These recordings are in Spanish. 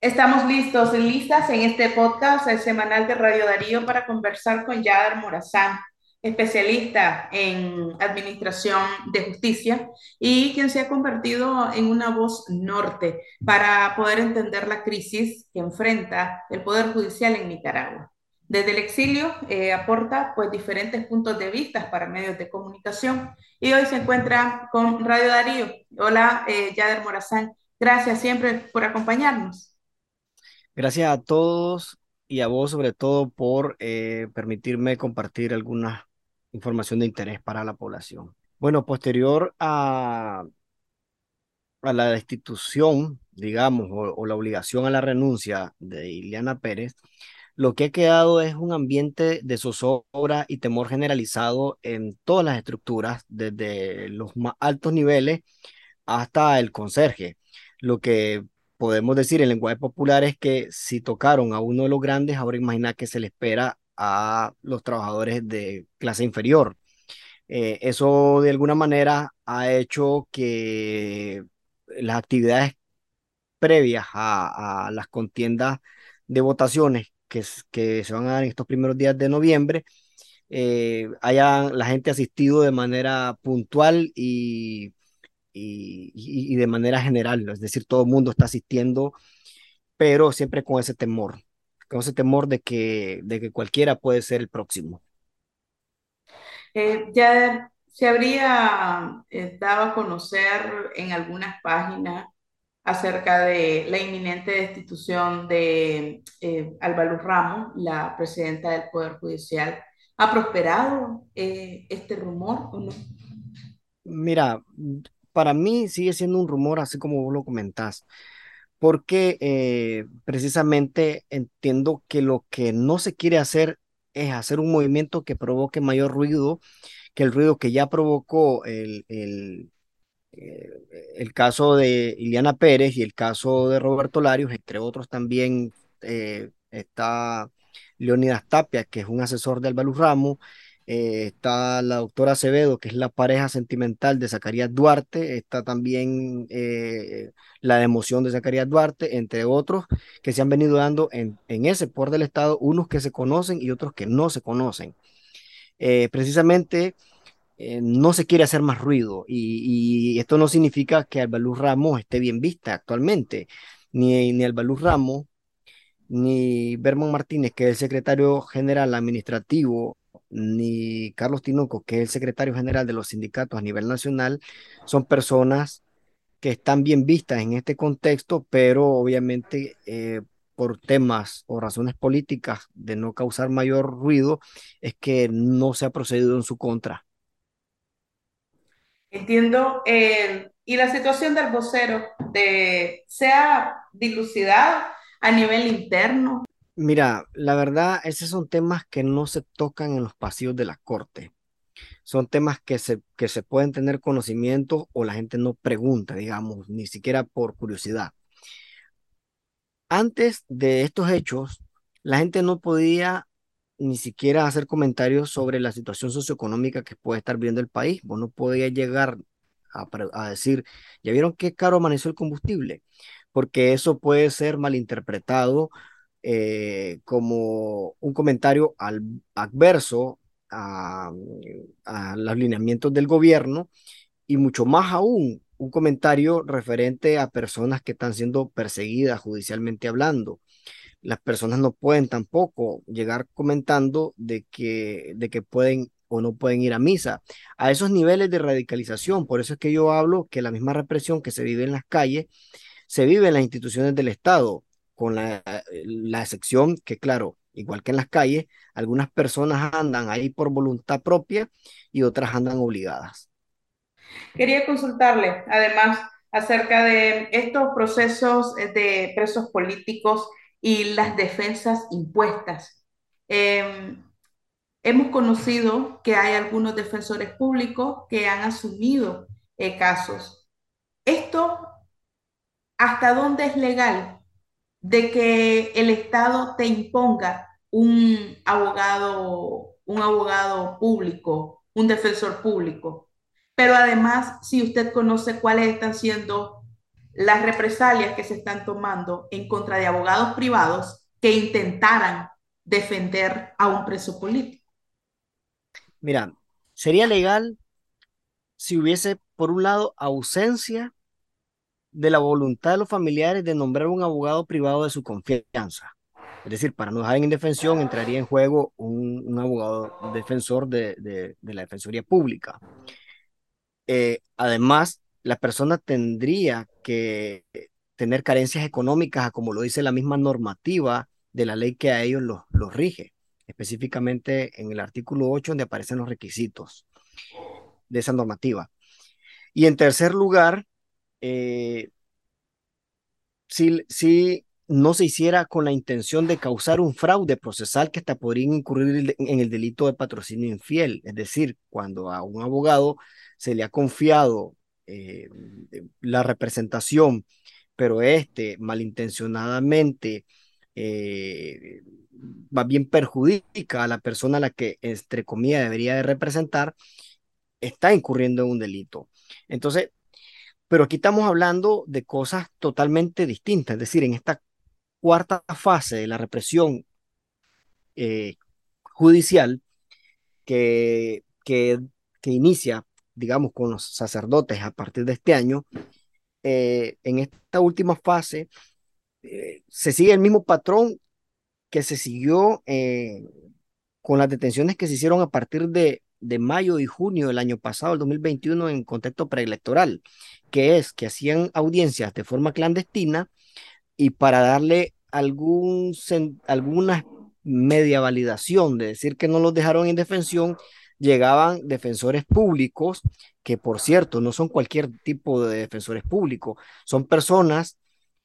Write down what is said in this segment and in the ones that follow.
Estamos listos y listas en este podcast, el semanal de Radio Darío, para conversar con Yader Morazán, especialista en administración de justicia y quien se ha convertido en una voz norte para poder entender la crisis que enfrenta el Poder Judicial en Nicaragua. Desde el exilio eh, aporta pues diferentes puntos de vista para medios de comunicación y hoy se encuentra con Radio Darío. Hola, eh, Yader Morazán. Gracias siempre por acompañarnos. Gracias a todos y a vos sobre todo por eh, permitirme compartir alguna información de interés para la población. Bueno, posterior a, a la destitución, digamos, o, o la obligación a la renuncia de Ileana Pérez, lo que ha quedado es un ambiente de zozobra y temor generalizado en todas las estructuras, desde los más altos niveles hasta el conserje, lo que podemos decir en lenguaje popular es que si tocaron a uno de los grandes, ahora imagina que se le espera a los trabajadores de clase inferior. Eh, eso de alguna manera ha hecho que las actividades previas a, a las contiendas de votaciones que, que, se van a dar en estos primeros días de noviembre, eh, haya la gente asistido de manera puntual y y, de manera general, es decir, todo el mundo está asistiendo, pero siempre con ese temor, con ese temor de que, de que cualquiera puede ser el próximo. Eh, ya se habría eh, dado a conocer en algunas páginas acerca de la inminente destitución de eh, Álvaro Ramos, la presidenta del Poder Judicial. ¿Ha prosperado eh, este rumor o no? Mira, para mí sigue siendo un rumor, así como vos lo comentás, porque eh, precisamente entiendo que lo que no se quiere hacer es hacer un movimiento que provoque mayor ruido que el ruido que ya provocó el, el, eh, el caso de Iliana Pérez y el caso de Roberto Larios, entre otros también eh, está Leonidas Tapia, que es un asesor de Álvaro Ramos, eh, está la doctora Acevedo, que es la pareja sentimental de Zacarías Duarte, está también eh, la democión de Zacarías Duarte, entre otros que se han venido dando en, en ese por del Estado, unos que se conocen y otros que no se conocen. Eh, precisamente no se quiere hacer más ruido y, y esto no significa que Albaluz Ramos esté bien vista actualmente, ni, ni Albaluz Ramos ni Bermón Martínez, que es el secretario general administrativo ni Carlos Tinoco, que es el secretario general de los sindicatos a nivel nacional, son personas que están bien vistas en este contexto, pero obviamente eh, por temas o razones políticas de no causar mayor ruido, es que no se ha procedido en su contra. Entiendo. Eh, y la situación del vocero, de, ¿se ha dilucidado a nivel interno? Mira, la verdad, esos son temas que no se tocan en los pasillos de la corte. Son temas que se, que se pueden tener conocimiento o la gente no pregunta, digamos, ni siquiera por curiosidad. Antes de estos hechos, la gente no podía ni siquiera hacer comentarios sobre la situación socioeconómica que puede estar viendo el país. Vos no podías llegar a, a decir, ¿ya vieron qué caro amaneció el combustible? Porque eso puede ser malinterpretado eh, como un comentario al, adverso a, a los lineamientos del gobierno y mucho más aún un comentario referente a personas que están siendo perseguidas judicialmente hablando. Las personas no pueden tampoco llegar comentando de que, de que pueden o no pueden ir a misa. A esos niveles de radicalización, por eso es que yo hablo que la misma represión que se vive en las calles, se vive en las instituciones del Estado con la, excepción que, claro, igual que en las calles, algunas personas andan ahí por voluntad propia y otras andan obligadas. Quería consultarle, además, acerca de estos procesos de presos políticos y las defensas impuestas. Eh, hemos conocido que hay algunos defensores públicos que han asumido eh, casos. ¿Esto hasta dónde es legal? De que el Estado te imponga un abogado, un abogado público, un defensor público. Pero además, si usted conoce cuáles están siendo las represalias que se están tomando en contra de abogados privados que intentaran defender a un preso político. Mira, sería legal si hubiese, por un lado, ausencia de la voluntad de los familiares de nombrar un abogado privado de su confianza. Es decir, para no dejar en indefensión, entraría en juego un, un abogado defensor de, de, la Defensoría Pública. Eh, además, la persona tendría que tener carencias económicas, como lo dice la misma normativa de la ley que a ellos los, los rige, específicamente en el artículo 8, donde aparecen los requisitos de esa normativa. Y en tercer lugar, eh, si, si no se hiciera con la intención de causar un fraude procesal que hasta podría incurrir en el delito de patrocinio infiel, es decir, cuando a un abogado se le ha confiado eh, la representación, pero este malintencionadamente eh, va bien perjudica a la persona a la que, entre comillas, debería de representar, está incurriendo en un delito. Entonces, pero aquí estamos hablando de cosas totalmente distintas, es decir, en esta cuarta fase de la represión eh, judicial que, que, que, inicia, digamos, con los sacerdotes a partir de este año, eh, en esta última fase eh, se sigue el mismo patrón que se siguió con las detenciones que se hicieron a partir de, de mayo y junio del año pasado, el 2021, en contexto preelectoral, que es que hacían audiencias de forma clandestina y para darle algún, alguna media validación de decir que no los dejaron en defensión, llegaban defensores públicos, que por cierto no son cualquier tipo de defensores públicos, son personas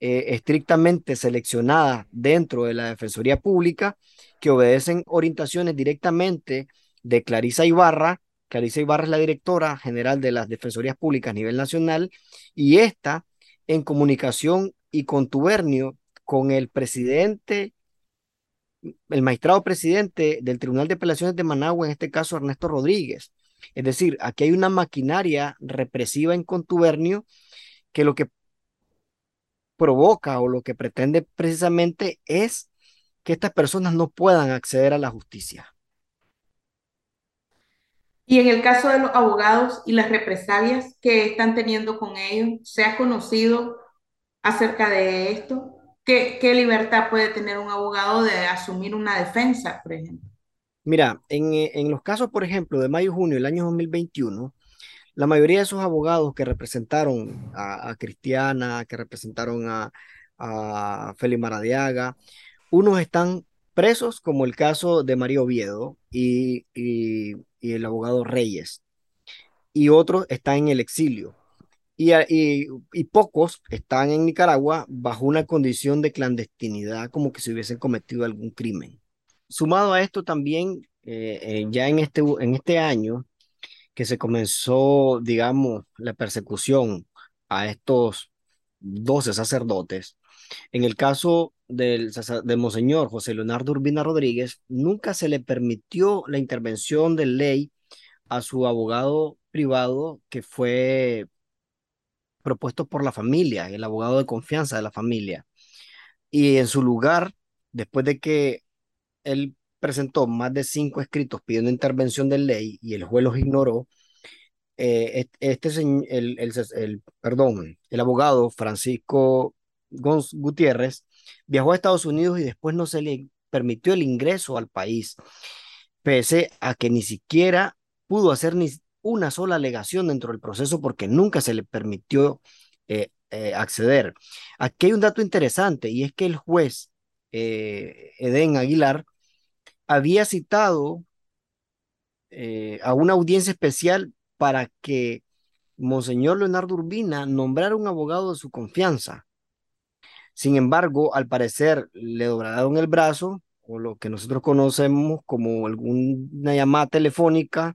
eh, estrictamente seleccionadas dentro de la Defensoría Pública que obedecen orientaciones directamente de Clarisa Ibarra. Clarisa Ibarra es la directora general de las Defensorías Públicas a nivel nacional y esta en comunicación y contubernio con el presidente, el magistrado presidente del Tribunal de Apelaciones de Managua, en este caso Ernesto Rodríguez. Es decir, aquí hay una maquinaria represiva en contubernio que lo que provoca o lo que pretende precisamente es que estas personas no puedan acceder a la justicia. Y en el caso de los abogados y las represalias que están teniendo con ellos, ¿se ha conocido acerca de esto? ¿Qué, libertad puede tener un abogado de asumir una defensa, por ejemplo? Mira, en, en los casos, por ejemplo, de mayo y junio del año 2021, la mayoría de esos abogados que representaron a, a Cristiana, que representaron a, a Félix Maradiaga, unos están presos, como el caso de María Oviedo y, el abogado Reyes, y otros están en el exilio. Y, y, pocos están en Nicaragua bajo una condición de clandestinidad, como que se hubiesen cometido algún crimen. Sumado a esto también, eh, eh, ya en este, en este año, que se comenzó, digamos, la persecución a estos 12 sacerdotes, en el caso del, de Monseñor José Leonardo Urbina Rodríguez, nunca se le permitió la intervención de ley a su abogado privado que fue propuesto por la familia, el abogado de confianza de la familia. Y en su lugar, después de que él presentó más de cinco escritos pidiendo intervención de ley y el juez los ignoró, eh, este, el, el, el, perdón, el abogado Francisco Gutiérrez viajó a Estados Unidos y después no se le permitió el ingreso al país, pese a que ni siquiera pudo hacer ni una sola alegación dentro del proceso porque nunca se le permitió eh, eh, acceder. Aquí hay un dato interesante y es que el juez eh, Edén Aguilar había citado a una audiencia especial para que Monseñor Leonardo Urbina nombrara un abogado de su confianza sin embargo, al parecer le doblaron el brazo, o lo que nosotros conocemos como alguna llamada telefónica,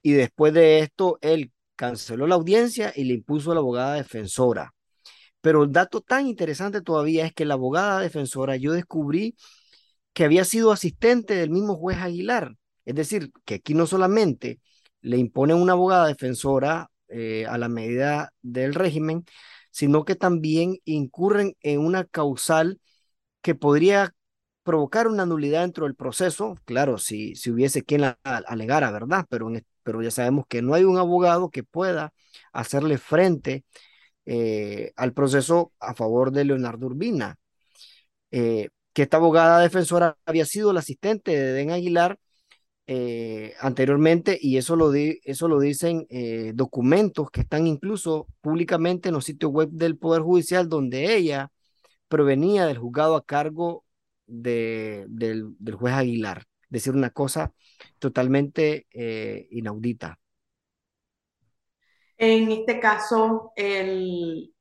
y después de esto, él canceló la audiencia y le impuso a la abogada defensora. Pero el dato tan interesante todavía es que la abogada defensora, yo descubrí que había sido asistente del mismo juez Aguilar. Es decir, que aquí no solamente le impone una abogada defensora eh, a la medida del régimen, sino que también incurren en una causal que podría provocar una nulidad dentro del proceso, claro, si, si hubiese quien la alegara, ¿verdad? Pero, pero ya sabemos que no hay un abogado que pueda hacerle frente eh, al proceso a favor de Leonardo Urbina. Eh, que esta abogada defensora había sido la asistente de Den Aguilar eh, anteriormente y eso lo, eso lo dicen documentos que están incluso públicamente en los sitios web del Poder Judicial donde ella provenía del juzgado a cargo de, del, del, juez Aguilar. Decir una cosa totalmente inaudita. En este caso, el,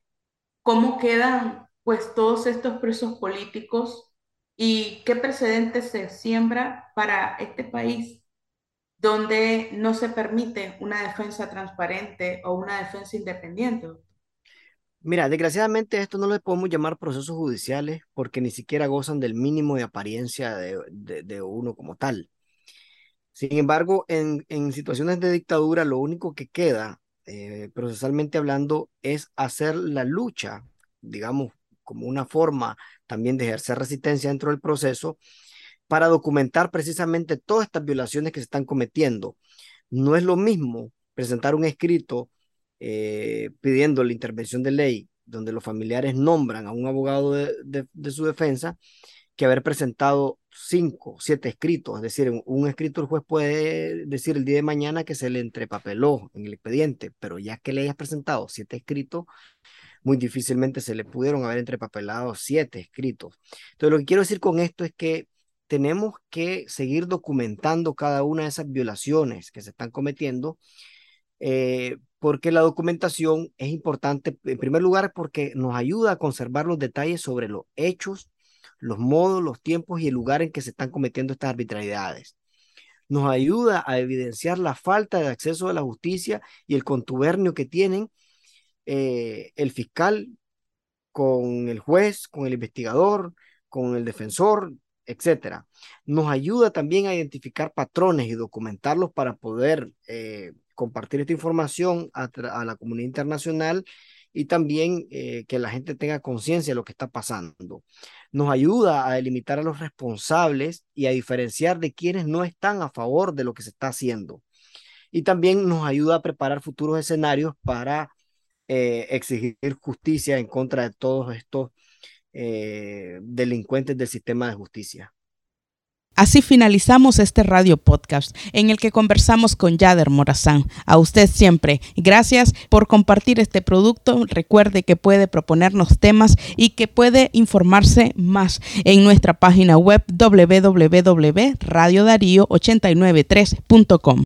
cómo quedan pues todos estos presos políticos y qué precedente se siembra para este país donde no se permite una defensa transparente o una defensa independiente. Mira, desgraciadamente esto no le podemos llamar procesos judiciales porque ni siquiera gozan del mínimo de apariencia de, de, uno como tal. Sin embargo, en, en, situaciones de dictadura, lo único que queda eh, procesalmente hablando, es hacer la lucha, digamos, como una forma también de ejercer resistencia dentro del proceso para documentar precisamente todas estas violaciones que se están cometiendo. No es lo mismo presentar un escrito eh, pidiendo la intervención de ley donde los familiares nombran a un abogado de su defensa que haber presentado cinco, siete escritos. Es decir, un, escrito el juez puede decir el día de mañana que se le entrepapeló en el expediente, pero ya que le hayas presentado siete escritos, muy difícilmente se le pudieron haber entrepapelado siete escritos. Entonces, lo que quiero decir con esto es que tenemos que seguir documentando cada una de esas violaciones que se están cometiendo, eh, porque la documentación es importante, en primer lugar, porque nos ayuda a conservar los detalles sobre los hechos los modos, los tiempos y el lugar en que se están cometiendo estas arbitrariedades. Nos ayuda a evidenciar la falta de acceso a la justicia y el contubernio que tienen eh, el fiscal con el juez, con el investigador, con el defensor, etcétera. Nos ayuda también a identificar patrones y documentarlos para poder eh, compartir esta información a, la comunidad internacional y también eh, que la gente tenga conciencia de lo que está pasando. Nos ayuda a delimitar a los responsables y a diferenciar de quienes no están a favor de lo que se está haciendo. Y también nos ayuda a preparar futuros escenarios para eh, exigir justicia en contra de todos estos eh, delincuentes del sistema de justicia. Así finalizamos este radio podcast en el que conversamos con Yader Morazán. A usted siempre, gracias por compartir este producto. Recuerde que puede proponernos temas y que puede informarse más en nuestra página web www.radiodarío893.com.